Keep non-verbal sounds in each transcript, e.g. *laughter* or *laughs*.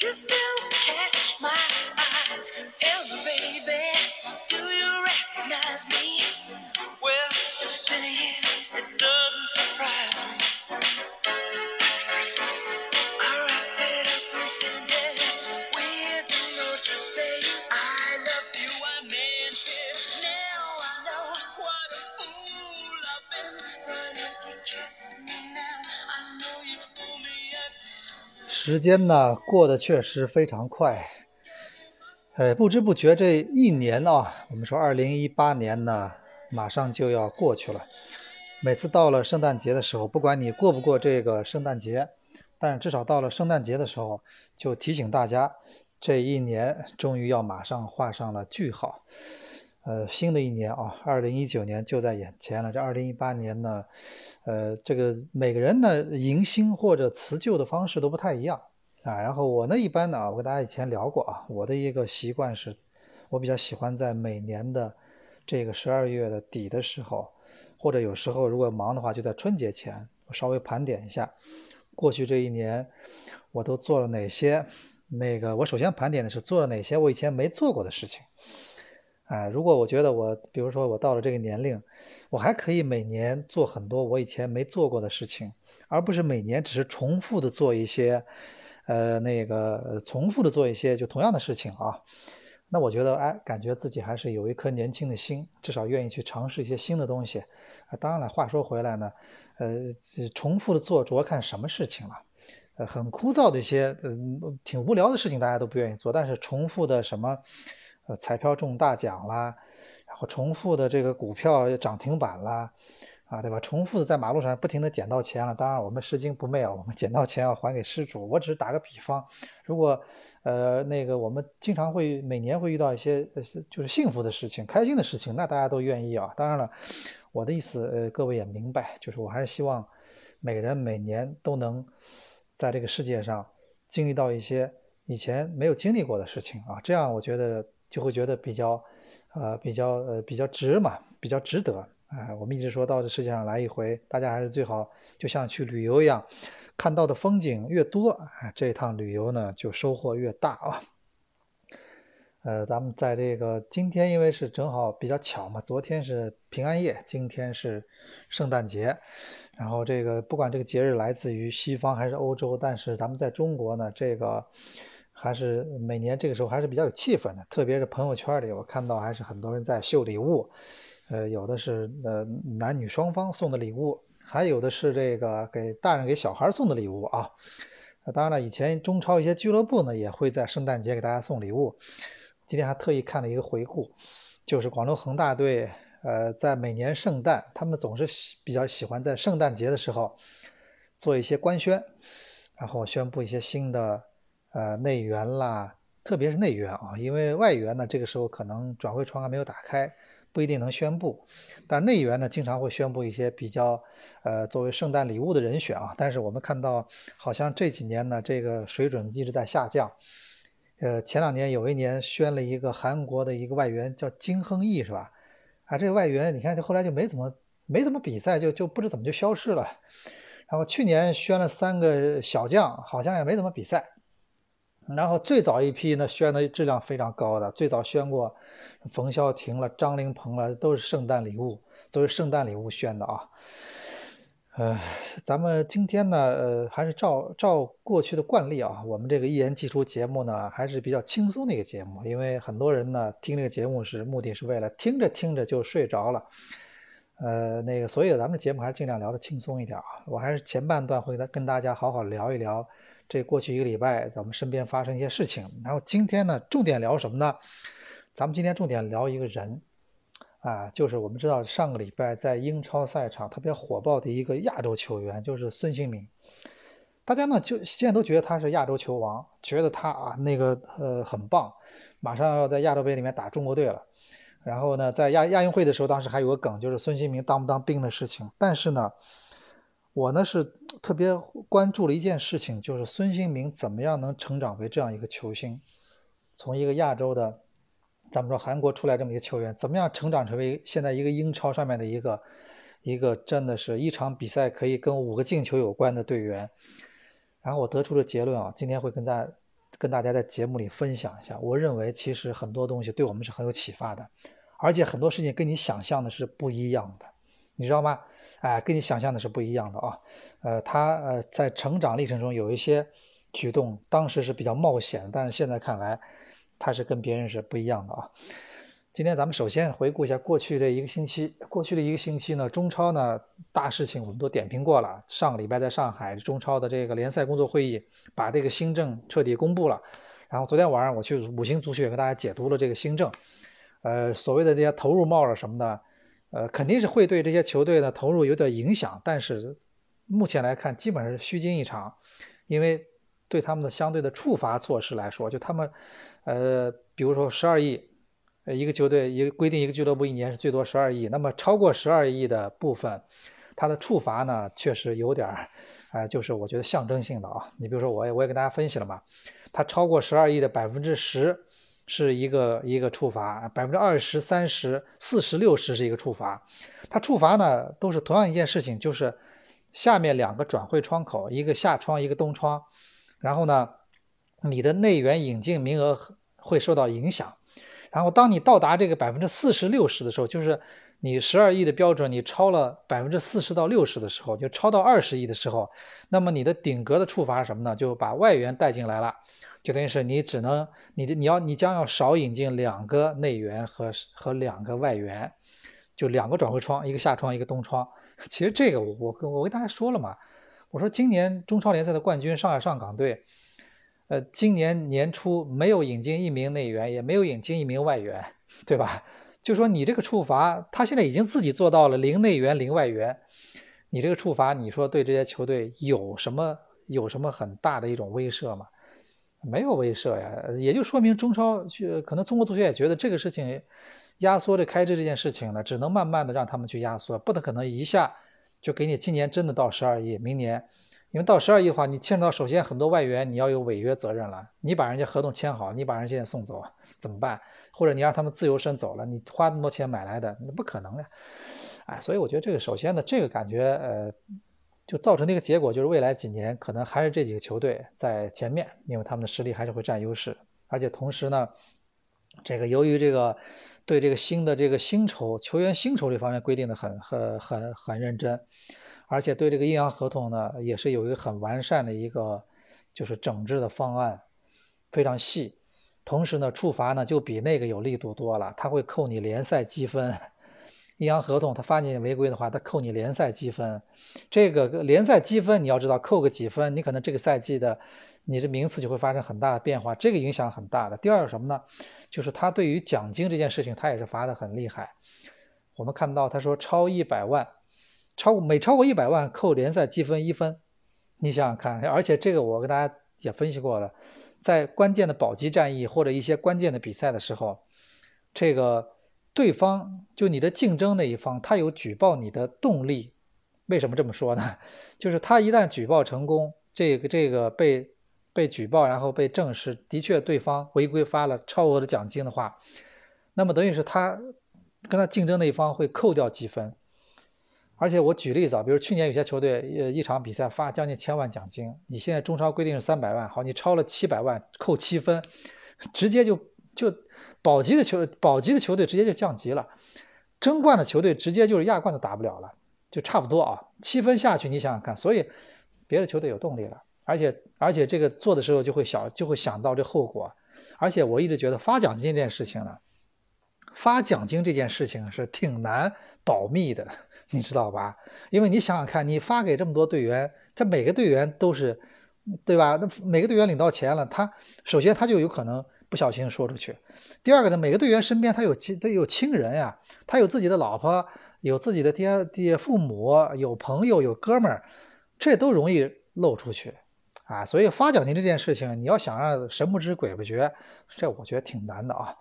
Just now. 时间呢过得确实非常快，呃，不知不觉这一年啊，我们说二零一八年呢，马上就要过去了。每次到了圣诞节的时候，不管你过不过这个圣诞节，但是至少到了圣诞节的时候，就提醒大家，这一年终于要马上画上了句号。呃，新的一年啊，二零一九年就在眼前了。这二零一八年呢，呃，这个每个人呢迎新或者辞旧的方式都不太一样啊。然后我呢，一般呢，我跟大家以前聊过啊，我的一个习惯是，我比较喜欢在每年的这个十二月的底的时候，或者有时候如果忙的话，就在春节前，我稍微盘点一下过去这一年我都做了哪些。那个，我首先盘点的是做了哪些我以前没做过的事情。哎，如果我觉得我，比如说我到了这个年龄，我还可以每年做很多我以前没做过的事情，而不是每年只是重复的做一些，呃，那个重复的做一些就同样的事情啊。那我觉得，哎，感觉自己还是有一颗年轻的心，至少愿意去尝试一些新的东西。当然了，话说回来呢，呃，重复的做主要看什么事情了。呃，很枯燥的一些，嗯，挺无聊的事情，大家都不愿意做。但是重复的什么？彩票中大奖啦，然后重复的这个股票涨停板啦，啊，对吧？重复的在马路上不停的捡到钱了。当然，我们拾金不昧啊，我们捡到钱要还给失主。我只是打个比方，如果呃那个我们经常会每年会遇到一些呃就是幸福的事情、开心的事情，那大家都愿意啊。当然了，我的意思呃各位也明白，就是我还是希望每个人每年都能在这个世界上经历到一些以前没有经历过的事情啊，这样我觉得。就会觉得比较，呃，比较呃比较值嘛，比较值得。哎，我们一直说到这世界上来一回，大家还是最好就像去旅游一样，看到的风景越多，哎，这一趟旅游呢就收获越大啊。呃，咱们在这个今天，因为是正好比较巧嘛，昨天是平安夜，今天是圣诞节，然后这个不管这个节日来自于西方还是欧洲，但是咱们在中国呢，这个。还是每年这个时候还是比较有气氛的，特别是朋友圈里，我看到还是很多人在秀礼物，呃，有的是呃男女双方送的礼物，还有的是这个给大人给小孩送的礼物啊。当然了，以前中超一些俱乐部呢也会在圣诞节给大家送礼物。今天还特意看了一个回顾，就是广州恒大队，呃，在每年圣诞，他们总是比较喜欢在圣诞节的时候做一些官宣，然后宣布一些新的。呃，内援啦，特别是内援啊，因为外援呢，这个时候可能转会窗还没有打开，不一定能宣布。但内援呢，经常会宣布一些比较呃作为圣诞礼物的人选啊。但是我们看到，好像这几年呢，这个水准一直在下降。呃，前两年有一年宣了一个韩国的一个外援叫金亨义，是吧？啊，这个外援你看，就后来就没怎么没怎么比赛，就就不知怎么就消失了。然后去年宣了三个小将，好像也没怎么比赛。然后最早一批呢，宣的质量非常高的，最早宣过冯潇霆了、张琳鹏了，都是圣诞礼物，作为圣诞礼物宣的啊。呃，咱们今天呢，呃，还是照照过去的惯例啊，我们这个一言既出节目呢，还是比较轻松的一个节目，因为很多人呢听这个节目是目的是为了听着听着就睡着了。呃，那个，所以咱们节目还是尽量聊的轻松一点啊。我还是前半段会跟大家好好聊一聊。这过去一个礼拜，咱们身边发生一些事情。然后今天呢，重点聊什么呢？咱们今天重点聊一个人，啊，就是我们知道上个礼拜在英超赛场特别火爆的一个亚洲球员，就是孙兴民。大家呢就现在都觉得他是亚洲球王，觉得他啊那个呃很棒，马上要在亚洲杯里面打中国队了。然后呢，在亚亚运会的时候，当时还有个梗，就是孙兴民当不当兵的事情。但是呢。我呢是特别关注了一件事情，就是孙兴民怎么样能成长为这样一个球星，从一个亚洲的，咱们说韩国出来这么一个球员，怎么样成长成为现在一个英超上面的一个一个真的是一场比赛可以跟五个进球有关的队员。然后我得出的结论啊，今天会跟大家跟大家在节目里分享一下。我认为其实很多东西对我们是很有启发的，而且很多事情跟你想象的是不一样的，你知道吗？哎，跟你想象的是不一样的啊。呃，他呃在成长历程中有一些举动，当时是比较冒险，但是现在看来他是跟别人是不一样的啊。今天咱们首先回顾一下过去的一个星期。过去的一个星期呢，中超呢大事情我们都点评过了。上个礼拜在上海，中超的这个联赛工作会议把这个新政彻底公布了。然后昨天晚上我去五星足球也跟大家解读了这个新政。呃，所谓的这些投入帽了什么的，呃，肯定是会对这些球队的投入有点影响。但是目前来看，基本上是虚惊一场，因为对他们的相对的处罚措施来说，就他们，呃，比如说十二亿。一个球队一个规定，一个俱乐部一年是最多十二亿。那么超过十二亿的部分，它的处罚呢，确实有点儿，呃，就是我觉得象征性的啊。你比如说，我也我也跟大家分析了嘛，它超过十二亿的百分之十是一个一个处罚，百分之二十三十四十六十是一个处罚。它处罚呢，都是同样一件事情，就是下面两个转会窗口，一个夏窗，一个冬窗，然后呢，你的内援引进名额会受到影响。然后，当你到达这个百分之四十六十的时候，就是你十二亿的标准，你超了百分之四十到六十的时候，就超到二十亿的时候，那么你的顶格的处罚是什么呢？就把外援带进来了，就等于是你只能你你要你将要少引进两个内援和和两个外援，就两个转会窗，一个夏窗，一个冬窗。*laughs* 其实这个我我跟我跟大家说了嘛，我说今年中超联赛的冠军上海上港队。呃，今年年初没有引进一名内援，也没有引进一名外援，对吧？就说你这个处罚，他现在已经自己做到了零内援、零外援，你这个处罚，你说对这些球队有什么有什么很大的一种威慑吗？没有威慑呀，也就说明中超去，可能中国足协也觉得这个事情压缩这开支这件事情呢，只能慢慢的让他们去压缩，不太可能一下就给你今年真的到十二亿，明年。因为到十二亿的话，你牵扯到首先很多外援，你要有违约责任了。你把人家合同签好，你把人现在送走怎么办？或者你让他们自由身走了，你花那么多钱买来的，那不可能呀！哎，所以我觉得这个首先呢，这个感觉呃，就造成的一个结果就是未来几年可能还是这几个球队在前面，因为他们的实力还是会占优势。而且同时呢，这个由于这个对这个新的这个薪酬球员薪酬这方面规定的很很很很认真。而且对这个阴阳合同呢，也是有一个很完善的一个就是整治的方案，非常细。同时呢，处罚呢就比那个有力度多了，他会扣你联赛积分。阴阳合同他发你违规的话，他扣你联赛积分。这个联赛积分你要知道，扣个几分，你可能这个赛季的你的名次就会发生很大的变化，这个影响很大的。第二个什么呢？就是他对于奖金这件事情，他也是罚的很厉害。我们看到他说超一百万。超过每超过一百万扣联赛积分一分，你想想看，而且这个我跟大家也分析过了，在关键的保级战役或者一些关键的比赛的时候，这个对方就你的竞争那一方，他有举报你的动力。为什么这么说呢？*laughs* 就是他一旦举报成功，这个这个被被举报，然后被证实的确对方违规发了超额的奖金的话，那么等于是他跟他竞争那一方会扣掉积分。而且我举例子啊，比如去年有些球队，呃，一场比赛发将近千万奖金，你现在中超规定是三百万，好，你超了七百万，扣七分，直接就就保级的球保级的球队直接就降级了，争冠的球队直接就是亚冠都打不了了，就差不多啊，七分下去，你想想看，所以别的球队有动力了，而且而且这个做的时候就会想就会想到这后果，而且我一直觉得发奖金这件事情呢，发奖金这件事情是挺难。保密的，*laughs* 你知道吧？因为你想想看，你发给这么多队员，这每个队员都是，对吧？那每个队员领到钱了，他首先他就有可能不小心说出去。第二个呢，每个队员身边他有亲，他有亲人呀，他有自己的老婆，有自己的爹爹父母，有朋友，有哥们儿，这都容易漏出去啊。所以发奖金这件事情，你要想让神不知鬼不觉，这我觉得挺难的啊。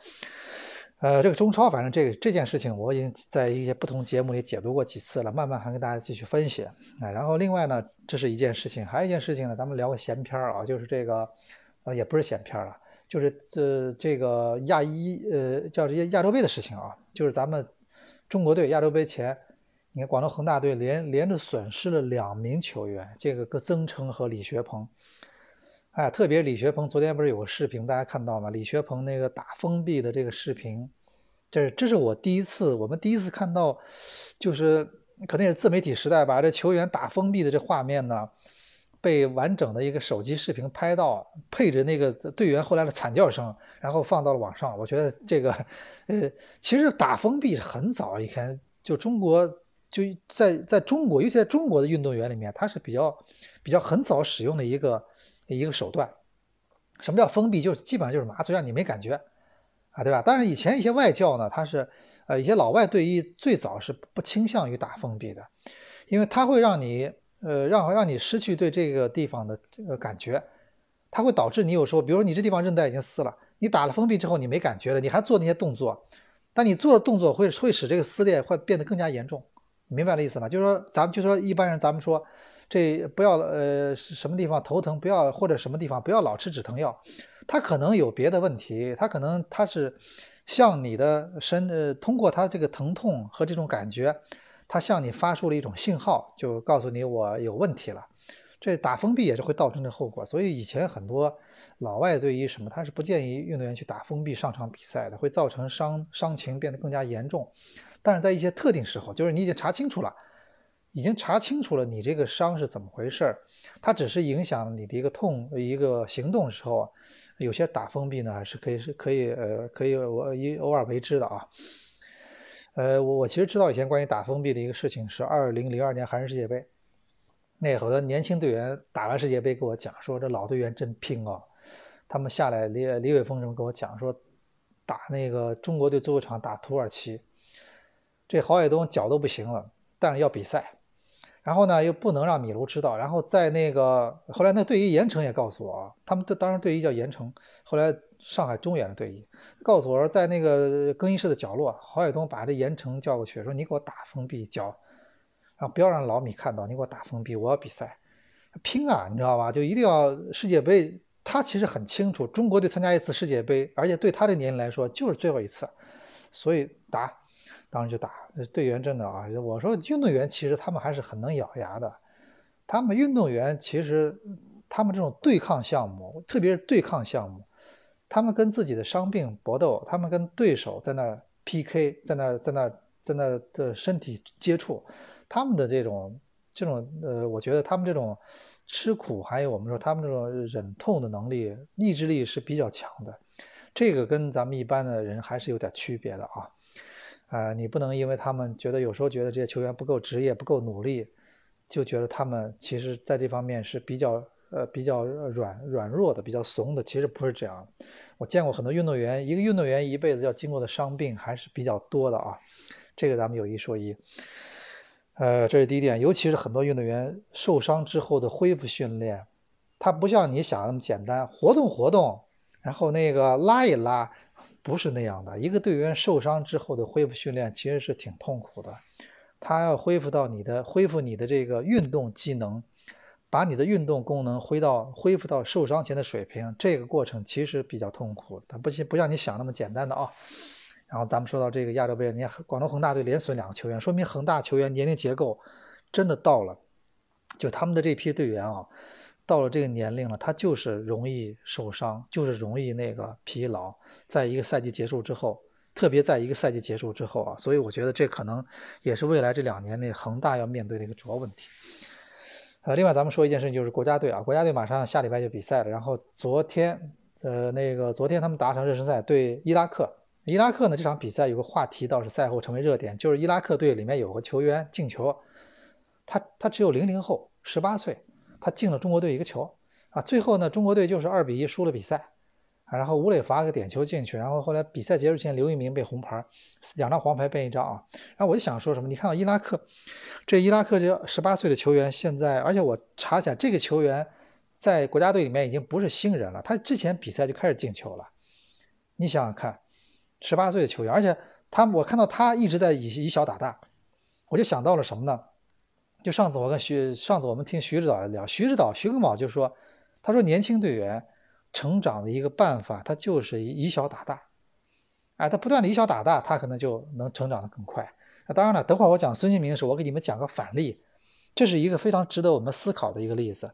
呃，这个中超，反正这个这件事情，我已经在一些不同节目里解读过几次了，慢慢还跟大家继续分析。啊，然后另外呢，这是一件事情，还有一件事情呢，咱们聊个闲篇儿啊，就是这个，呃，也不是闲篇了，就是这这个亚一，呃，叫这些亚洲杯的事情啊，就是咱们中国队亚洲杯前，你看广州恒大队连连着损失了两名球员，这个个曾诚和李学鹏。哎，特别李学鹏昨天不是有个视频，大家看到吗？李学鹏那个打封闭的这个视频，这是这是我第一次，我们第一次看到，就是可能也是自媒体时代吧，这球员打封闭的这画面呢，被完整的一个手机视频拍到，配着那个队员后来的惨叫声，然后放到了网上。我觉得这个，呃，其实打封闭很早以前就中国就在在中国，尤其在中国的运动员里面，他是比较比较很早使用的一个。一个手段，什么叫封闭？就是基本上就是麻醉，让你没感觉啊，对吧？但是以前一些外教呢，他是呃一些老外队医最早是不倾向于打封闭的，因为它会让你呃让让你失去对这个地方的这个感觉，它会导致你有时候，比如说你这地方韧带已经撕了，你打了封闭之后你没感觉了，你还做那些动作，但你做的动作会会使这个撕裂会变得更加严重，明白了意思吗？就是说咱们就说一般人咱们说。这不要呃什么地方头疼不要或者什么地方不要老吃止疼药，它可能有别的问题，它可能它是向你的身呃通过它这个疼痛和这种感觉，他向你发出了一种信号，就告诉你我有问题了。这打封闭也是会造成这后果，所以以前很多老外对于什么他是不建议运动员去打封闭上场比赛的，会造成伤伤情变得更加严重。但是在一些特定时候，就是你已经查清楚了。已经查清楚了你这个伤是怎么回事儿，它只是影响你的一个痛一个行动的时候，有些打封闭呢是可以是可以呃可以我一偶尔为之的啊。呃我我其实知道以前关于打封闭的一个事情是二零零二年韩日世界杯，那好多年轻队员打完世界杯跟我讲说这老队员真拼啊，他们下来李李伟峰什么跟我讲说打那个中国队最后场打土耳其，这郝海东脚都不行了，但是要比赛。然后呢，又不能让米卢知道。然后在那个后来，那队医严成也告诉我，他们队当时队医叫严成，后来上海中远的队医告诉我说，在那个更衣室的角落，郝海东把这严成叫过去，说你给我打封闭脚，然后不要让老米看到，你给我打封闭，我要比赛，拼啊，你知道吧？就一定要世界杯。他其实很清楚，中国队参加一次世界杯，而且对他这年龄来说就是最后一次，所以打。当时就打队员，真的啊！我说运动员其实他们还是很能咬牙的。他们运动员其实他们这种对抗项目，特别是对抗项目，他们跟自己的伤病搏斗，他们跟对手在那 PK，在那在那在那的身体接触，他们的这种这种呃，我觉得他们这种吃苦，还有我们说他们这种忍痛的能力、意志力是比较强的。这个跟咱们一般的人还是有点区别的啊。啊，你不能因为他们觉得有时候觉得这些球员不够职业、不够努力，就觉得他们其实在这方面是比较呃比较软软弱的、比较怂的。其实不是这样。我见过很多运动员，一个运动员一辈子要经过的伤病还是比较多的啊。这个咱们有一说一。呃，这是第一点，尤其是很多运动员受伤之后的恢复训练，它不像你想那么简单，活动活动，然后那个拉一拉。不是那样的，一个队员受伤之后的恢复训练其实是挺痛苦的，他要恢复到你的恢复你的这个运动机能，把你的运动功能恢到恢复到受伤前的水平，这个过程其实比较痛苦，它不不像你想那么简单的啊。然后咱们说到这个亚洲杯，你看广东恒大队连损两个球员，说明恒大球员年龄结构真的到了，就他们的这批队员啊，到了这个年龄了，他就是容易受伤，就是容易那个疲劳。在一个赛季结束之后，特别在一个赛季结束之后啊，所以我觉得这可能也是未来这两年内恒大要面对的一个主要问题。呃，另外咱们说一件事情，就是国家队啊，国家队马上下礼拜就比赛了。然后昨天，呃，那个昨天他们达成热身赛对伊拉克。伊拉克呢这场比赛有个话题倒是赛后成为热点，就是伊拉克队里面有个球员进球，他他只有零零后，十八岁，他进了中国队一个球啊。最后呢，中国队就是二比一输了比赛。然后吴磊罚了个点球进去，然后后来比赛结束前，刘一鸣被红牌，两张黄牌变一张啊。然后我就想说什么？你看到伊拉克，这伊拉克这十八岁的球员现在，而且我查起来，这个球员在国家队里面已经不是新人了，他之前比赛就开始进球了。你想想看，十八岁的球员，而且他我看到他一直在以以小打大，我就想到了什么呢？就上次我跟徐上次我们听徐指导聊，徐指导徐根宝就说，他说年轻队员。成长的一个办法，他就是以小打大，哎，他不断的以小打大，他可能就能成长的更快。那当然了，等会儿我讲孙兴民的时候，我给你们讲个反例，这是一个非常值得我们思考的一个例子。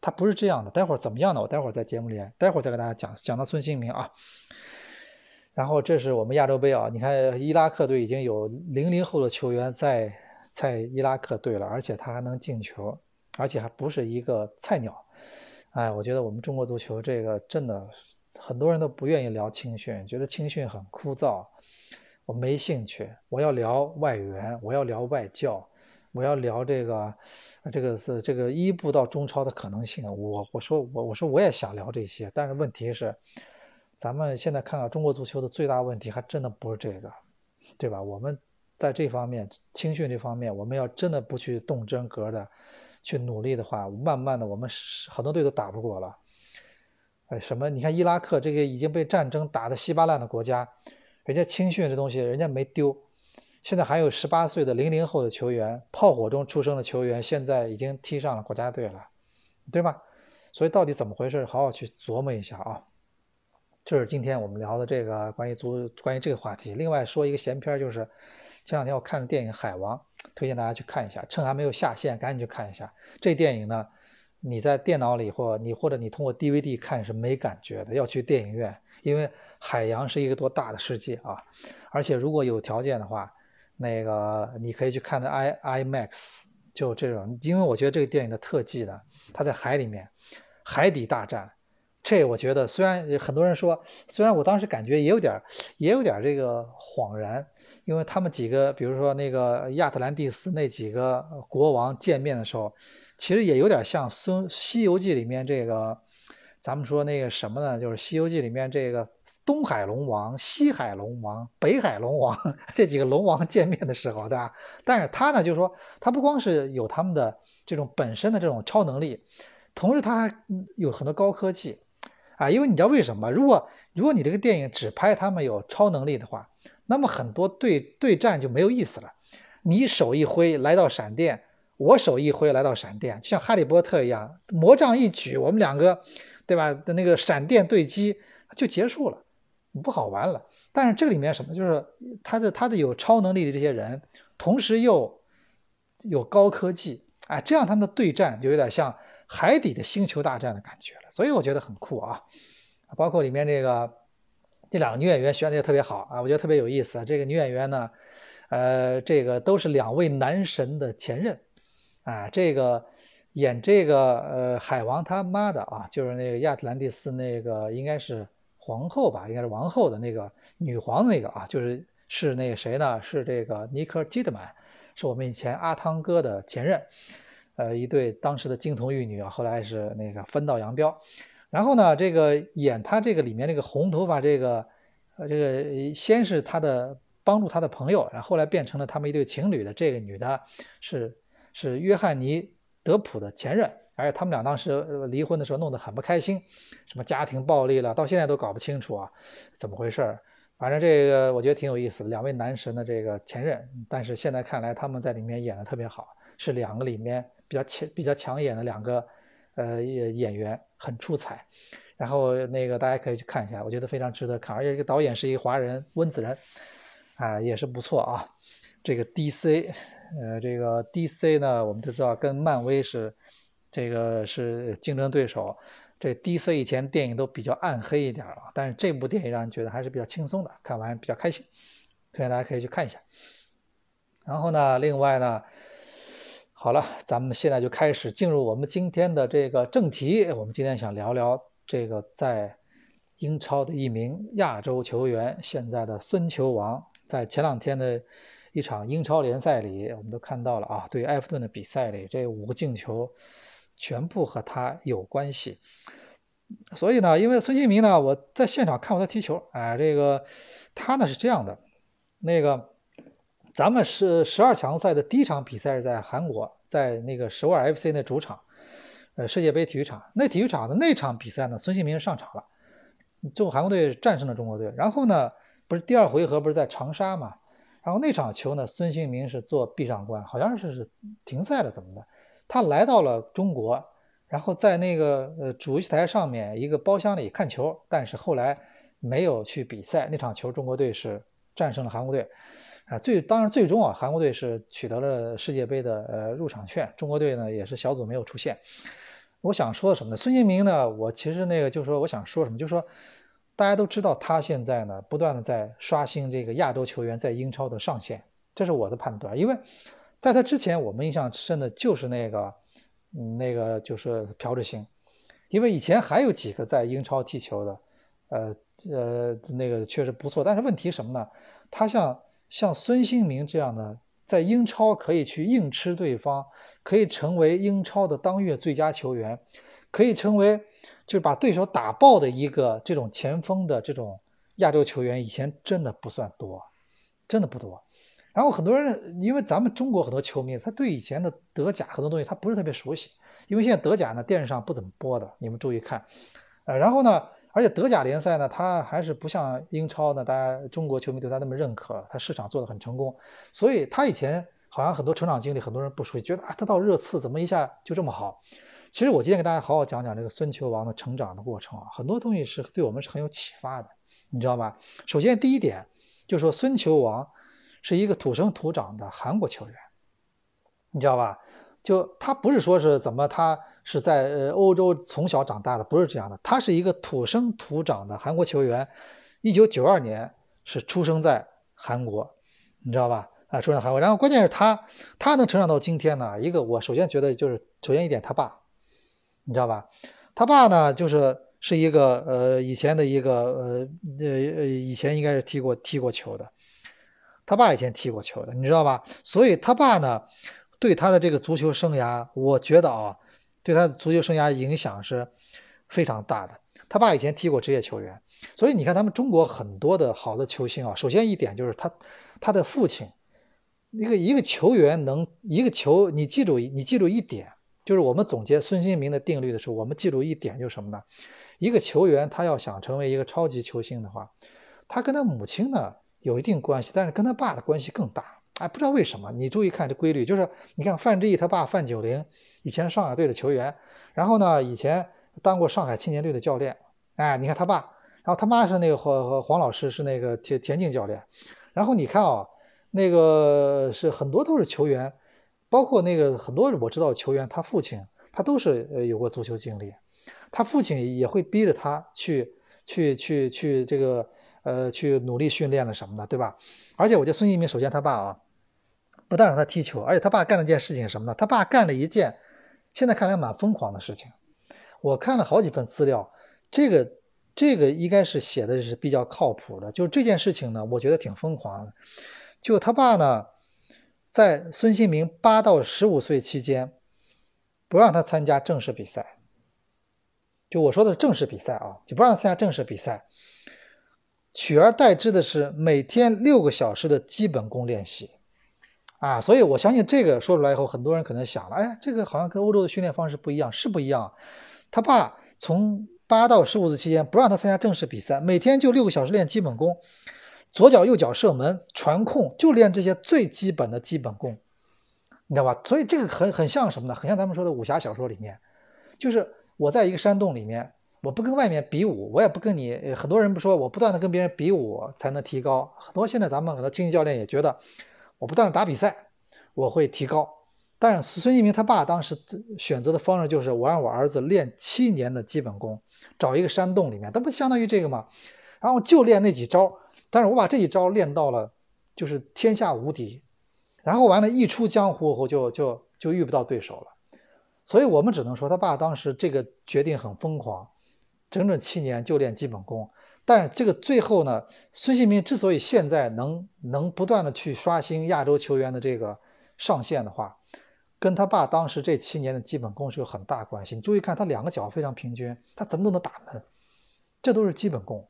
他不是这样的，待会儿怎么样呢？我待会儿在节目里，待会儿再给大家讲讲到孙兴民啊。然后这是我们亚洲杯啊，你看伊拉克队已经有零零后的球员在在伊拉克队了，而且他还能进球，而且还不是一个菜鸟。哎，我觉得我们中国足球这个真的很多人都不愿意聊青训，觉得青训很枯燥，我没兴趣。我要聊外援，我要聊外教，我要聊这个这个是这个一步到中超的可能性。我我说我我说我也想聊这些，但是问题是。咱们现在看到中国足球的最大问题，还真的不是这个，对吧？我们在这方面青训这方面，我们要真的不去动真格的去努力的话，慢慢的我们很多队都打不过了。哎，什么？你看伊拉克这个已经被战争打得稀巴烂的国家，人家青训这东西人家没丢，现在还有十八岁的零零后的球员，炮火中出生的球员，现在已经踢上了国家队了，对吧？所以到底怎么回事？好好去琢磨一下啊。这是今天我们聊的这个关于足关于这个话题。另外说一个闲篇，就是前两天我看的电影《海王》，推荐大家去看一下。趁还没有下线，赶紧去看一下。这电影呢，你在电脑里或你或者你通过 DVD 看是没感觉的，要去电影院，因为海洋是一个多大的世界啊！而且如果有条件的话，那个你可以去看的 i IMAX，就这种，因为我觉得这个电影的特技呢，它在海里面，海底大战。这我觉得，虽然很多人说，虽然我当时感觉也有点，也有点这个恍然，因为他们几个，比如说那个亚特兰蒂斯那几个国王见面的时候，其实也有点像《孙西游记》里面这个，咱们说那个什么呢？就是《西游记》里面这个东海龙王、西海龙王、北海龙王 *laughs* 这几个龙王见面的时候，对吧？但是他呢，就是说他不光是有他们的这种本身的这种超能力，同时他还有很多高科技。啊，因为你知道为什么？如果如果你这个电影只拍他们有超能力的话，那么很多对对战就没有意思了。你手一挥来到闪电，我手一挥来到闪电，就像哈利波特一样，魔杖一举，我们两个，对吧？的那个闪电对击就结束了，不好玩了。但是这里面什么？就是他的他的有超能力的这些人，同时又有高科技，哎，这样他们的对战就有点像。海底的星球大战的感觉了，所以我觉得很酷啊！包括里面这个这两个女演员选的也特别好啊，我觉得特别有意思。这个女演员呢，呃，这个都是两位男神的前任啊。这个演这个呃海王他妈的啊，就是那个亚特兰蒂斯那个应该是皇后吧，应该是王后的那个女皇那个啊，就是是那个谁呢？是这个尼克基德曼，是我们以前阿汤哥的前任。呃，一对当时的金童玉女啊，后来是那个分道扬镳。然后呢，这个演他这个里面这个红头发这个，呃，这个先是他的帮助他的朋友，然后后来变成了他们一对情侣的这个女的，是是约翰尼德普的前任，而且他们俩当时离婚的时候弄得很不开心，什么家庭暴力了，到现在都搞不清楚啊，怎么回事儿？反正这个我觉得挺有意思的，两位男神的这个前任，但是现在看来他们在里面演的特别好，是两个里面。比较强、比较抢眼的两个，呃，演员很出彩，然后那个大家可以去看一下，我觉得非常值得看，而且这个导演是一个华人温子仁，啊，也是不错啊。这个 DC，呃，这个 DC 呢，我们都知道跟漫威是这个是竞争对手，这 DC 以前电影都比较暗黑一点啊，但是这部电影让人觉得还是比较轻松的，看完比较开心，推荐大家可以去看一下。然后呢，另外呢。好了，咱们现在就开始进入我们今天的这个正题。我们今天想聊聊这个在英超的一名亚洲球员，现在的孙球王，在前两天的一场英超联赛里，我们都看到了啊，对埃弗顿的比赛里，这五个进球全部和他有关系。所以呢，因为孙兴民呢，我在现场看过他踢球，哎，这个他呢是这样的，那个。咱们是十二强赛的第一场比赛是在韩国，在那个首尔 FC 那主场，呃，世界杯体育场。那体育场的那场比赛呢，孙兴民上场了，最后韩国队战胜了中国队。然后呢，不是第二回合不是在长沙嘛？然后那场球呢，孙兴民是做闭上关，好像是停赛了怎么的？他来到了中国，然后在那个呃主席台上面一个包厢里看球，但是后来没有去比赛。那场球中国队是战胜了韩国队。啊，最当然最终啊，韩国队是取得了世界杯的呃入场券，中国队呢也是小组没有出现。我想说什么呢？孙兴民呢，我其实那个就是说，我想说什么，就是说，大家都知道他现在呢不断的在刷新这个亚洲球员在英超的上限，这是我的判断。因为在他之前，我们印象深的就是那个，嗯，那个就是朴智星，因为以前还有几个在英超踢球的，呃呃，那个确实不错。但是问题什么呢？他像。像孙兴民这样的，在英超可以去硬吃对方，可以成为英超的当月最佳球员，可以成为就是把对手打爆的一个这种前锋的这种亚洲球员，以前真的不算多，真的不多。然后很多人因为咱们中国很多球迷，他对以前的德甲很多东西他不是特别熟悉，因为现在德甲呢电视上不怎么播的，你们注意看。呃，然后呢？而且德甲联赛呢，它还是不像英超呢，大家中国球迷对它那么认可，它市场做得很成功，所以他以前好像很多成长经历，很多人不熟悉，觉得啊，他到热刺怎么一下就这么好？其实我今天给大家好好讲讲这个孙球王的成长的过程啊，很多东西是对我们是很有启发的，你知道吧？首先第一点就说孙球王是一个土生土长的韩国球员，你知道吧？就他不是说是怎么他。是在呃欧洲从小长大的，不是这样的。他是一个土生土长的韩国球员，一九九二年是出生在韩国，你知道吧？啊，出生在韩国。然后关键是他，他能成长到今天呢？一个我首先觉得就是，首先一点，他爸，你知道吧？他爸呢，就是是一个呃以前的一个呃呃呃以前应该是踢过踢过球的，他爸以前踢过球的，你知道吧？所以他爸呢，对他的这个足球生涯，我觉得啊。对他的足球生涯影响是非常大的。他爸以前踢过职业球员，所以你看他们中国很多的好的球星啊。首先一点就是他他的父亲，一个一个球员能一个球，你记住你记住一点，就是我们总结孙兴民的定律的时候，我们记住一点就是什么呢？一个球员他要想成为一个超级球星的话，他跟他母亲呢有一定关系，但是跟他爸的关系更大。哎，不知道为什么，你注意看这规律，就是你看范志毅他爸范九龄。以前上海队的球员，然后呢，以前当过上海青年队的教练。哎，你看他爸，然后他妈是那个黄黄老师，是那个田田径教练。然后你看啊，那个是很多都是球员，包括那个很多我知道球员，他父亲他都是呃有过足球经历，他父亲也会逼着他去去去去这个呃去努力训练了什么的，对吧？而且我觉得孙兴民首先他爸啊，不但让他踢球，而且他爸干了件事情什么呢？他爸干了一件。现在看来蛮疯狂的事情，我看了好几份资料，这个这个应该是写的是比较靠谱的。就这件事情呢，我觉得挺疯狂的。就他爸呢，在孙兴民八到十五岁期间，不让他参加正式比赛。就我说的是正式比赛啊，就不让他参加正式比赛，取而代之的是每天六个小时的基本功练习。啊，所以我相信这个说出来以后，很多人可能想了，哎，这个好像跟欧洲的训练方式不一样，是不一样。他爸从八到十五岁期间不让他参加正式比赛，每天就六个小时练基本功，左脚右脚射门、传控，就练这些最基本的基本功，你知道吧？所以这个很很像什么呢？很像咱们说的武侠小说里面，就是我在一个山洞里面，我不跟外面比武，我也不跟你。很多人不说我不断的跟别人比武才能提高，很多现在咱们很多竞技教练也觉得。我不断的打比赛，我会提高。但是孙一鸣他爸当时选择的方式就是，我让我儿子练七年的基本功，找一个山洞里面，那不相当于这个吗？然后就练那几招。但是我把这一招练到了，就是天下无敌。然后完了，一出江湖后就就就遇不到对手了。所以我们只能说，他爸当时这个决定很疯狂，整整七年就练基本功。但这个最后呢，孙兴民之所以现在能能不断的去刷新亚洲球员的这个上限的话，跟他爸当时这七年的基本功是有很大关系。你注意看，他两个脚非常平均，他怎么都能打门，这都是基本功，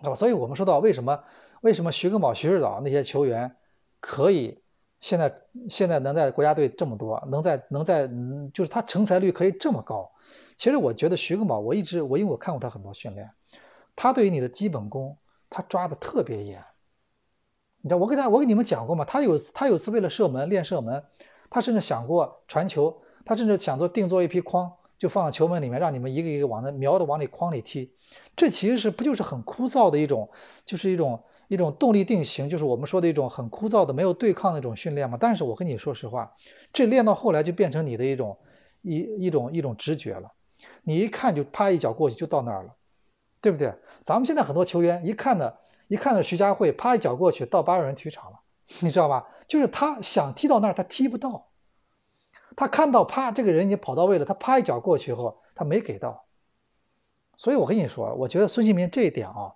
对吧？所以我们说到为什么为什么徐根宝、徐指导那些球员可以现在现在能在国家队这么多，能在能在，就是他成才率可以这么高。其实我觉得徐根宝，我一直我因为我看过他很多训练。他对于你的基本功，他抓的特别严。你知道，我跟他，我跟你们讲过嘛，他有他有次为了射门练射门，他甚至想过传球，他甚至想做定做一批筐，就放到球门里面，让你们一个一个往那瞄的往里筐里踢。这其实是不就是很枯燥的一种，就是一种一种动力定型，就是我们说的一种很枯燥的、没有对抗的一种训练嘛。但是我跟你说实话，这练到后来就变成你的一种一一种一种直觉了。你一看就啪一脚过去就到那儿了，对不对？咱们现在很多球员一看呢，一看到徐家汇，啪一脚过去到八万人体育场了，*laughs* 你知道吧？就是他想踢到那儿，他踢不到。他看到啪这个人已经跑到位了，他啪一脚过去以后，他没给到。所以我跟你说，我觉得孙兴民这一点啊，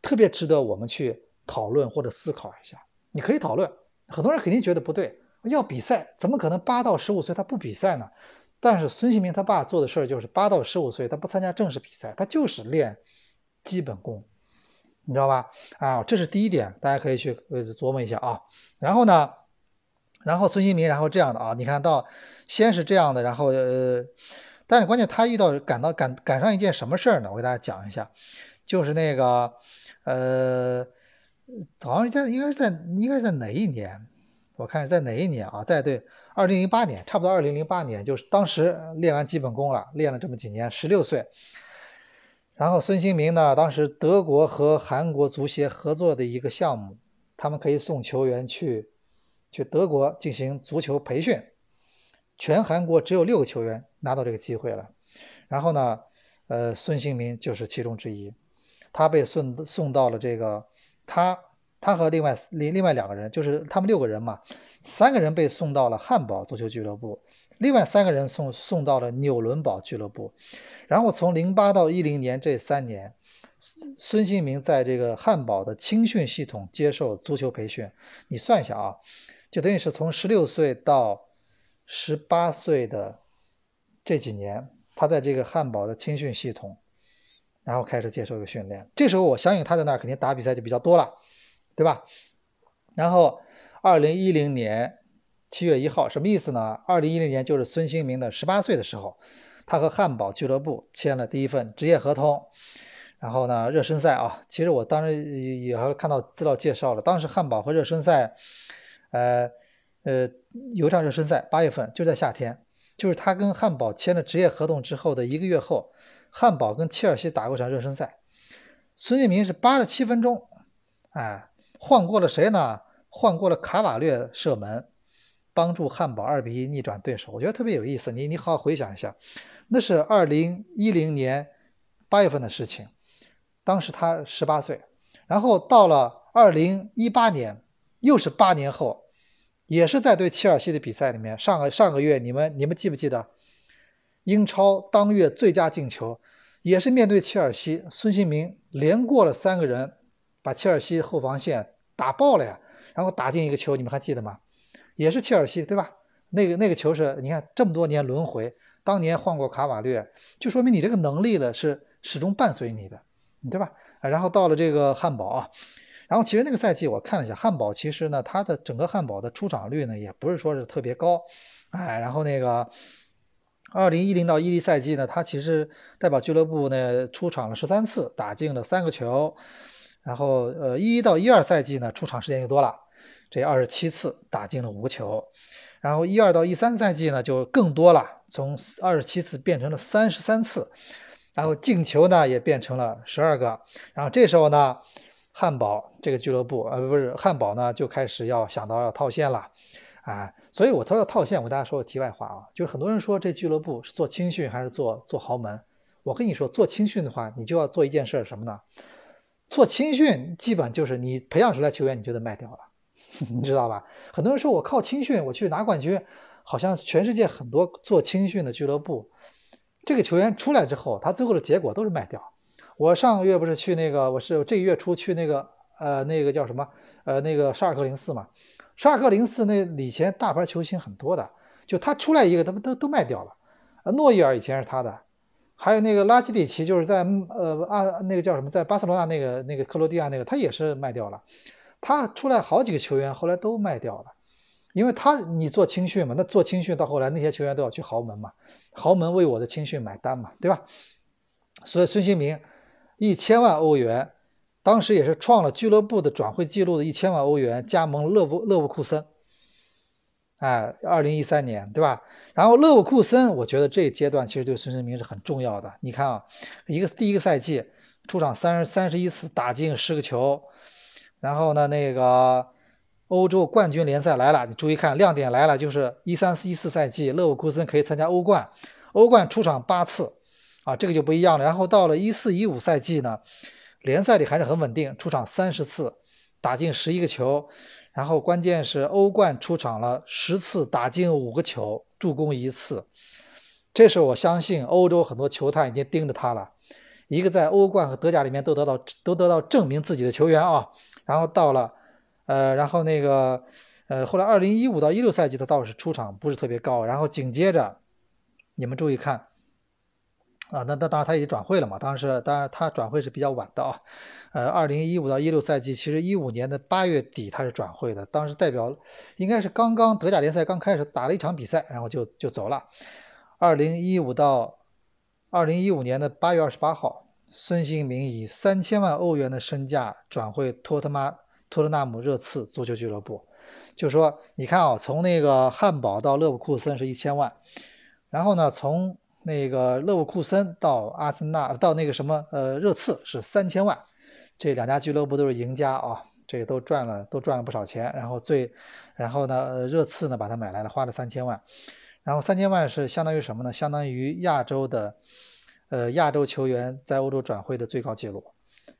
特别值得我们去。讨论或者思考一下，你可以讨论。很多人肯定觉得不对，要比赛怎么可能八到十五岁他不比赛呢？但是孙兴民他爸做的事儿就是八到十五岁他不参加正式比赛，他就是练基本功，你知道吧？啊，这是第一点，大家可以去琢磨一下啊。然后呢，然后孙兴民然后这样的啊，你看到先是这样的，然后呃，但是关键他遇到赶到赶赶上一件什么事儿呢？我给大家讲一下，就是那个呃。好像是在应该是在应该是在哪一年？我看是在哪一年啊？在对，二零零八年，差不多二零零八年，就是当时练完基本功了，练了这么几年，十六岁。然后孙兴民呢，当时德国和韩国足协合作的一个项目，他们可以送球员去去德国进行足球培训，全韩国只有六个球员拿到这个机会了。然后呢，呃，孙兴民就是其中之一，他被送送到了这个。他他和另外另另外两个人，就是他们六个人嘛，三个人被送到了汉堡足球俱乐部，另外三个人送送到了纽伦堡俱乐部。然后从零八到一零年这三年，孙兴民在这个汉堡的青训系统接受足球培训。你算一下啊，就等于是从十六岁到十八岁的这几年，他在这个汉堡的青训系统。然后开始接受一个训练，这时候我相信他在那儿肯定打比赛就比较多了，对吧？然后，二零一零年七月一号，什么意思呢？二零一零年就是孙兴民的十八岁的时候，他和汉堡俱乐部签了第一份职业合同。然后呢，热身赛啊，其实我当时也还看到资料介绍了，当时汉堡和热身赛，呃呃，有场热身赛，八月份就在夏天，就是他跟汉堡签了职业合同之后的一个月后。汉堡跟切尔西打过场热身赛，孙兴民是八十七分钟，哎，换过了谁呢？换过了卡瓦略射门，帮助汉堡二比一逆转对手。我觉得特别有意思，你你好好回想一下，那是二零一零年八月份的事情，当时他十八岁，然后到了二零一八年，又是八年后，也是在对切尔西的比赛里面，上个上个月你们你们记不记得？英超当月最佳进球，也是面对切尔西，孙兴民连过了三个人，把切尔西后防线打爆了呀，然后打进一个球，你们还记得吗？也是切尔西，对吧？那个那个球是，你看这么多年轮回，当年换过卡瓦略，就说明你这个能力呢是始终伴随你的，对吧？然后到了这个汉堡啊，然后其实那个赛季我看了一下，汉堡其实呢，它的整个汉堡的出场率呢也不是说是特别高，哎，然后那个。二零一零到一一赛季呢，他其实代表俱乐部呢出场了十三次，打进了三个球。然后呃一一到一二赛季呢，出场时间就多了，这二十七次打进了五球。然后一二到一三赛季呢就更多了，从二十七次变成了三十三次。然后进球呢也变成了十二个。然后这时候呢，汉堡这个俱乐部呃不是汉堡呢就开始要想到要套现了。啊，所以我说到套现，我跟大家说个题外话啊，就是很多人说这俱乐部是做青训还是做做豪门？我跟你说，做青训的话，你就要做一件事什么呢？做青训基本就是你培养出来球员，你就得卖掉了，*laughs* 你知道吧？很多人说我靠青训我去拿冠军，好像全世界很多做青训的俱乐部，这个球员出来之后，他最后的结果都是卖掉。我上个月不是去那个，我是这个月初去那个呃那个叫什么呃那个沙尔克零四嘛。沙尔克零四那以前大牌球星很多的，就他出来一个，他们都都卖掉了。诺伊尔以前是他的，还有那个拉基蒂奇，就是在呃啊那个叫什么，在巴塞罗那那个那个克罗地亚那个，他也是卖掉了。他出来好几个球员，后来都卖掉了，因为他你做青训嘛，那做青训到后来那些球员都要去豪门嘛，豪门为我的青训买单嘛，对吧？所以孙兴民一千万欧元。当时也是创了俱乐部的转会记录的一千万欧元，加盟勒布勒沃库森。哎，二零一三年，对吧？然后勒沃库森，我觉得这一阶段其实对孙兴民是很重要的。你看啊，一个第一个赛季出场三十三十一次，打进十个球，然后呢，那个欧洲冠军联赛来了，你注意看，亮点来了，就是一三一四赛季，勒沃库森可以参加欧冠，欧冠出场八次，啊，这个就不一样了。然后到了一四一五赛季呢，联赛里还是很稳定，出场三十次，打进十一个球。然后关键是欧冠出场了十次，打进五个球，助攻一次。这是我相信欧洲很多球探已经盯着他了，一个在欧冠和德甲里面都得到都得到证明自己的球员啊。然后到了，呃，然后那个，呃，后来二零一五到一六赛季他倒是出场不是特别高。然后紧接着，你们注意看。啊，那那当然他已经转会了嘛，当时当然他转会是比较晚的啊，呃，二零一五到一六赛季，其实一五年的八月底他是转会的，当时代表应该是刚刚德甲联赛刚开始打了一场比赛，然后就就走了。二零一五到二零一五年的八月二十八号，孙兴民以三千万欧元的身价转会托特马托特纳姆热刺足球俱乐部，就说你看啊，从那个汉堡到勒沃库森是一千万，然后呢从那个勒沃库森到阿森纳到那个什么呃热刺是三千万，这两家俱乐部都是赢家啊，这个都赚了都赚了不少钱。然后最，然后呢热刺呢把它买来了，花了三千万，然后三千万是相当于什么呢？相当于亚洲的，呃亚洲球员在欧洲转会的最高纪录。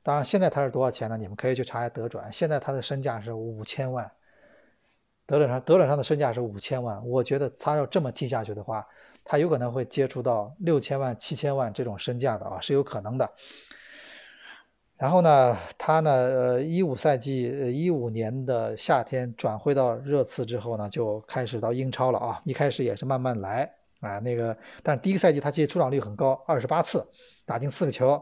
当然现在他是多少钱呢？你们可以去查一下德转，现在他的身价是五千万，德转上德转上的身价是五千万。我觉得他要这么踢下去的话。他有可能会接触到六千万、七千万这种身价的啊，是有可能的。然后呢，他呢，呃，一五赛季，呃一五年的夏天转会到热刺之后呢，就开始到英超了啊。一开始也是慢慢来啊，那个，但第一个赛季他其实出场率很高，二十八次，打进四个球。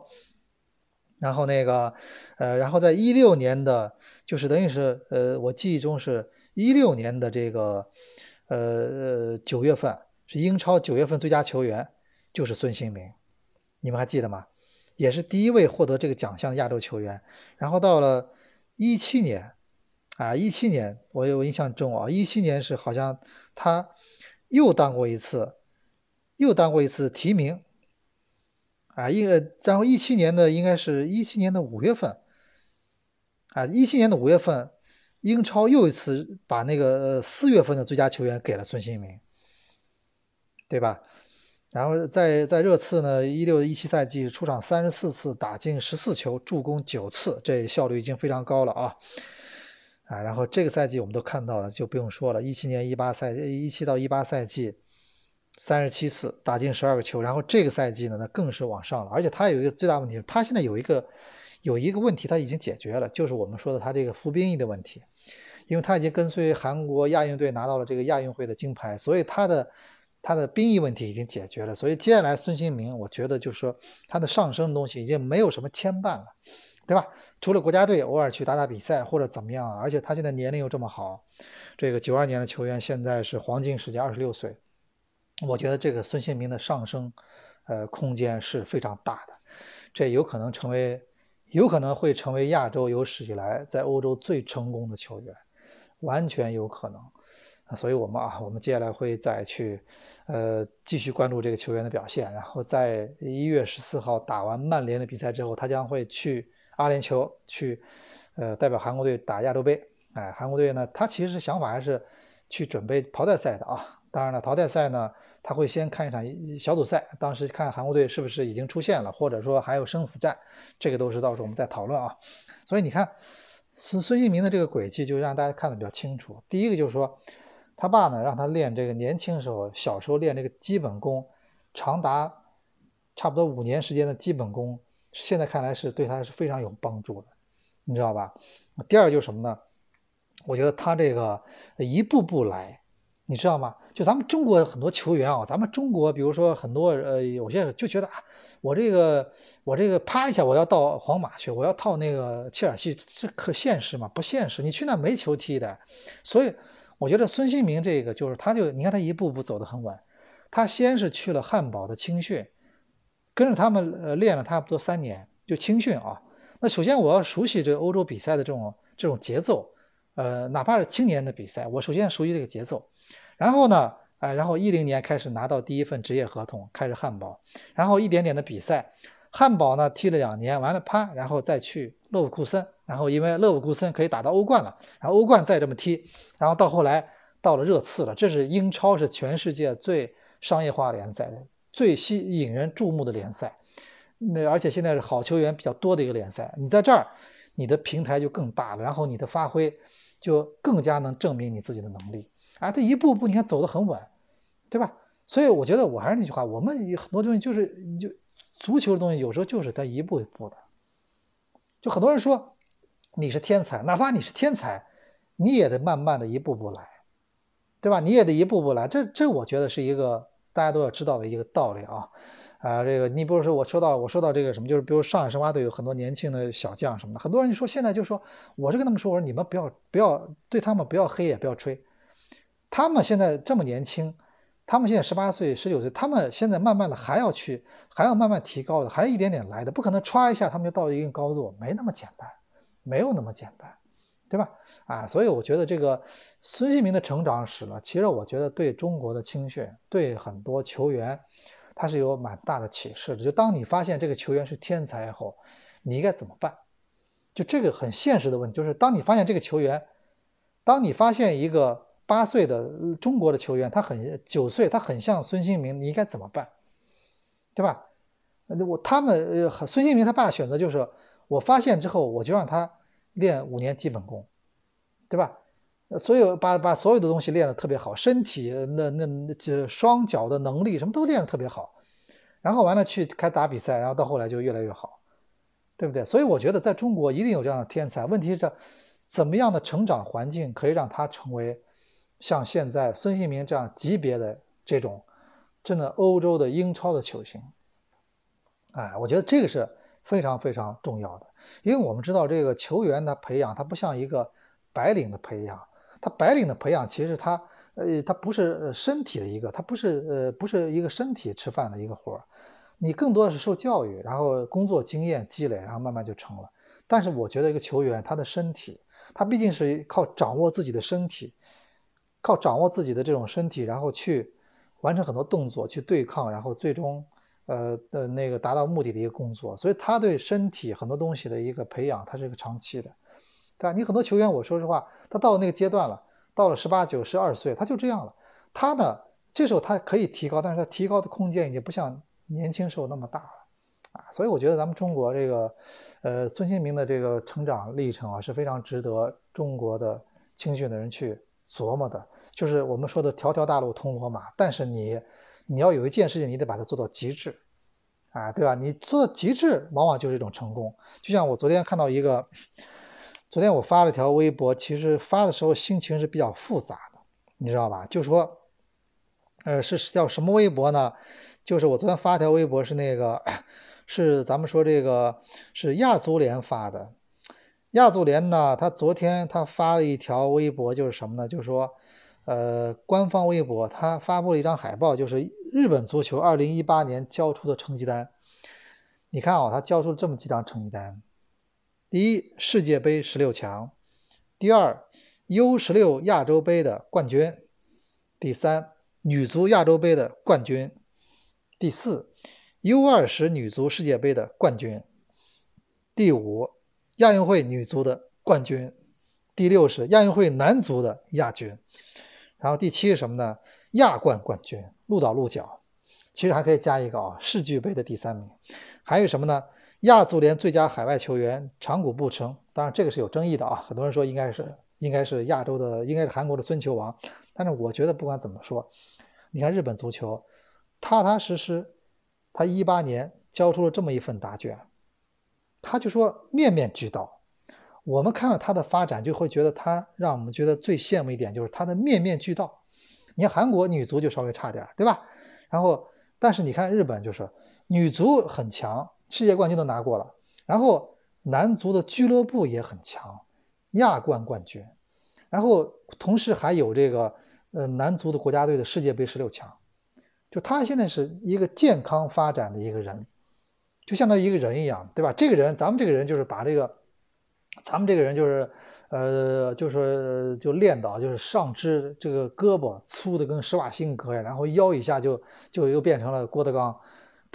然后那个，呃，然后在一六年的，就是等于是，呃，我记忆中是一六年的这个，呃，九月份。是英超九月份最佳球员，就是孙兴民，你们还记得吗？也是第一位获得这个奖项的亚洲球员。然后到了一七年，啊，一七年我有印象中啊，一七年是好像他又当过一次，又当过一次提名，啊，一个，然后一七年的应该是一七年的五月份，啊，一七年的五月份，英超又一次把那个四月份的最佳球员给了孙兴民。对吧？然后在在热刺呢，一六一七赛季出场三十四次，打进十四球，助攻九次，这效率已经非常高了啊！啊，然后这个赛季我们都看到了，就不用说了，一七年一八赛一七到一八赛季三十七次，打进十二个球，然后这个赛季呢，那更是往上了。而且他有一个最大问题，他现在有一个有一个问题他已经解决了，就是我们说的他这个服兵役的问题，因为他已经跟随韩国亚运队拿到了这个亚运会的金牌，所以他的。他的兵役问题已经解决了，所以接下来孙兴民，我觉得就是说他的上升的东西已经没有什么牵绊了，对吧？除了国家队偶尔去打打比赛或者怎么样，而且他现在年龄又这么好，这个九二年的球员现在是黄金时间，二十六岁，我觉得这个孙兴民的上升，呃，空间是非常大的，这有可能成为，有可能会成为亚洲有史以来在欧洲最成功的球员，完全有可能。所以我们啊，我们接下来会再去，呃，继续关注这个球员的表现。然后在一月十四号打完曼联的比赛之后，他将会去阿联酋去，呃，代表韩国队打亚洲杯。哎，韩国队呢，他其实想法还是去准备淘汰赛的啊。当然了，淘汰赛呢，他会先看一场小组赛，当时看韩国队是不是已经出现了，或者说还有生死战，这个都是到时候我们再讨论啊。所以你看孙孙兴民的这个轨迹，就让大家看得比较清楚。第一个就是说。他爸呢，让他练这个年轻时候，小时候练这个基本功，长达差不多五年时间的基本功，现在看来是对他是非常有帮助的，你知道吧？第二就是什么呢？我觉得他这个一步步来，你知道吗？就咱们中国很多球员啊，咱们中国比如说很多呃，有些就觉得啊，我这个我这个啪一下我要到皇马去，我要套那个切尔西，这可现实吗？不现实，你去那没球踢的，所以。我觉得孙兴民这个就是，他就你看他一步步走得很稳，他先是去了汉堡的青训，跟着他们呃练了差不多三年，就青训啊。那首先我要熟悉这个欧洲比赛的这种这种节奏，呃，哪怕是青年的比赛，我首先熟悉这个节奏。然后呢，哎，然后一零年开始拿到第一份职业合同，开始汉堡，然后一点点的比赛，汉堡呢踢了两年，完了啪，然后再去勒沃库森，然后因为勒沃库森可以打到欧冠了，然后欧冠再这么踢，然后到后来到了热刺了，这是英超是全世界最商业化联赛，最吸引人注目的联赛。那而且现在是好球员比较多的一个联赛，你在这儿，你的平台就更大了，然后你的发挥就更加能证明你自己的能力。啊，他一步步你看走得很稳，对吧？所以我觉得我还是那句话，我们很多东西就是就足球的东西，有时候就是他一步一步的。就很多人说你是天才，哪怕你是天才，你也得慢慢的一步步来，对吧？你也得一步步来，这这我觉得是一个大家都要知道的一个道理啊。啊，这个你比如说我说到我说到这个什么，就是比如上海申花队有很多年轻的小将什么的，很多人说现在就说我是跟他们说，我说你们不要不要对他们不要黑也不要吹，他们现在这么年轻，他们现在十八岁十九岁，他们现在慢慢的还要去还要慢慢提高的，还一点点来的，不可能歘一下他们就到一定高度，没那么简单，没有那么简单，对吧？啊，所以我觉得这个孙兴民的成长史呢，其实我觉得对中国的青训，对很多球员。他是有蛮大的启示的，就当你发现这个球员是天才后，你应该怎么办？就这个很现实的问题，就是当你发现这个球员，当你发现一个八岁的中国的球员，他很九岁，他很像孙兴民，你应该怎么办？对吧？我他们呃，孙兴民他爸选择就是，我发现之后，我就让他练五年基本功，对吧？所有把把所有的东西练得特别好，身体那那这双脚的能力什么都练得特别好，然后完了去开打比赛，然后到后来就越来越好，对不对？所以我觉得在中国一定有这样的天才，问题是怎么样的成长环境可以让他成为像现在孙兴民这样级别的这种真的欧洲的英超的球星？哎，我觉得这个是非常非常重要的，因为我们知道这个球员的培养，他不像一个白领的培养。他白领的培养，其实他，呃，他不是身体的一个，他不是，呃，不是一个身体吃饭的一个活儿，你更多的是受教育，然后工作经验积累，然后慢慢就成了。但是我觉得一个球员，他的身体，他毕竟是靠掌握自己的身体，靠掌握自己的这种身体，然后去完成很多动作，去对抗，然后最终，呃，的那个达到目的的一个工作。所以他对身体很多东西的一个培养，他是一个长期的。对吧？你很多球员，我说实话，他到那个阶段了，到了十八九、十二岁，他就这样了。他呢，这时候他可以提高，但是他提高的空间已经不像年轻时候那么大了啊。所以我觉得咱们中国这个，呃，孙兴民的这个成长历程啊，是非常值得中国的青训的人去琢磨的。就是我们说的“条条大路通罗马”，但是你，你要有一件事情，你得把它做到极致，啊，对吧？你做到极致，往往就是一种成功。就像我昨天看到一个。昨天我发了条微博，其实发的时候心情是比较复杂的，你知道吧？就说，呃，是叫什么微博呢？就是我昨天发条微博是那个，是咱们说这个是亚足联发的。亚足联呢，他昨天他发了一条微博，就是什么呢？就是说，呃，官方微博他发布了一张海报，就是日本足球2018年交出的成绩单。你看啊，他交出了这么几张成绩单。第一，世界杯十六强；第二，U 十六亚洲杯的冠军；第三，女足亚洲杯的冠军；第四，U 二十女足世界杯的冠军；第五，亚运会女足的冠军；第六是亚运会男足的亚军；然后第七是什么呢？亚冠冠军，鹿岛鹿角。其实还可以加一个啊，世俱杯的第三名。还有什么呢？亚足联最佳海外球员长谷部诚，当然这个是有争议的啊，很多人说应该是应该是亚洲的，应该是韩国的孙球王，但是我觉得不管怎么说，你看日本足球，踏踏实实，他一八年交出了这么一份答卷，他就说面面俱到，我们看了他的发展，就会觉得他让我们觉得最羡慕一点就是他的面面俱到。你看韩国女足就稍微差点，对吧？然后但是你看日本就是女足很强。世界冠军都拿过了，然后男足的俱乐部也很强，亚冠冠军，然后同时还有这个呃男足的国家队的世界杯十六强，就他现在是一个健康发展的一个人，就相当于一个人一样，对吧？这个人，咱们这个人就是把这个，咱们这个人就是呃，就是就练到就是上肢这个胳膊粗的跟施瓦辛格呀，然后腰以下就就又变成了郭德纲。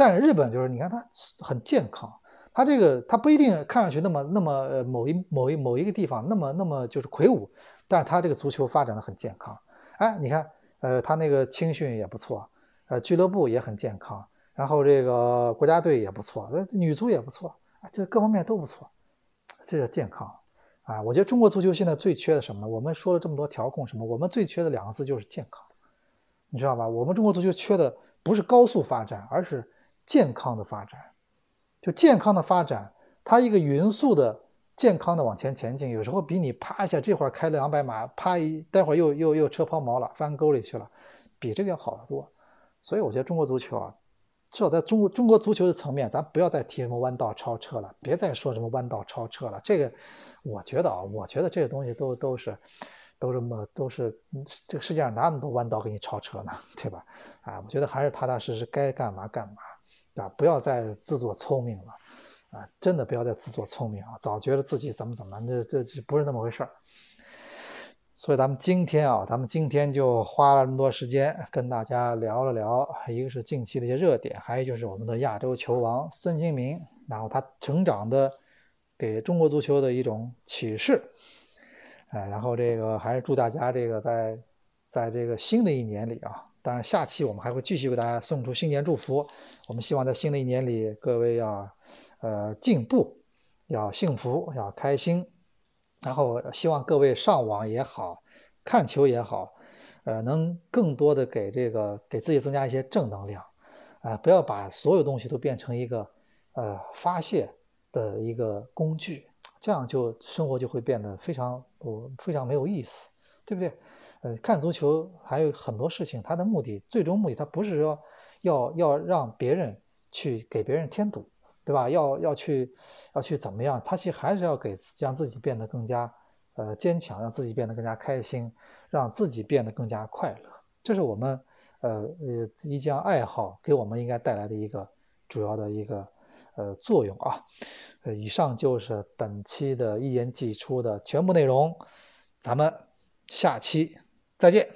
但是日本就是，你看他很健康，他这个他不一定看上去那么那么呃某一某一某一个地方那么那么就是魁梧，但是他这个足球发展的很健康。哎，你看，呃，他那个青训也不错，呃，俱乐部也很健康，然后这个国家队也不错，呃，女足也不错，这各方面都不错，这叫健康啊！我觉得中国足球现在最缺的什么呢？我们说了这么多调控什么，我们最缺的两个字就是健康，你知道吧？我们中国足球缺的不是高速发展，而是健康的发展。就健康的发展，它一个匀速的健康的往前前进，有时候比你啪一下这会儿开了两百码，啪一待会儿又又又车抛锚了，翻沟里去了，比这个要好得多。所以我觉得中国足球啊，至少在中国中国足球的层面，咱不要再提什么弯道超车了，别再说什么弯道超车了。这个我觉得啊，我觉得这个东西都都是都这么都是这个世界上哪那么多弯道给你超车呢？对吧？啊，我觉得还是踏踏实实该干嘛干嘛。啊，不要再自作聪明了，啊，真的不要再自作聪明啊！早觉得自己怎么怎么，这这这不是那么回事儿。所以咱们今天啊，咱们今天就花了那么多时间跟大家聊了聊，一个是近期的一些热点，还有就是我们的亚洲球王孙兴民，然后他成长的给中国足球的一种启示，哎，然后这个还是祝大家这个在在这个新的一年里啊。当然，下期我们还会继续为大家送出新年祝福。我们希望在新的一年里，各位要呃进步，要幸福，要开心。然后希望各位上网也好看球也好，呃，能更多的给这个给自己增加一些正能量，啊，不要把所有东西都变成一个呃发泄的一个工具，这样就生活就会变得非常不非常没有意思，对不对？呃，看足球还有很多事情，它的目的最终目的，它不是说要要让别人去给别人添堵，对吧？要要去要去怎么样？他其实还是要给让自己变得更加呃坚强，让自己变得更加开心，让自己变得更加快乐。这是我们呃呃一项爱好给我们应该带来的一个主要的一个呃作用啊。呃，以上就是本期的一言既出的全部内容，咱们下期。再见。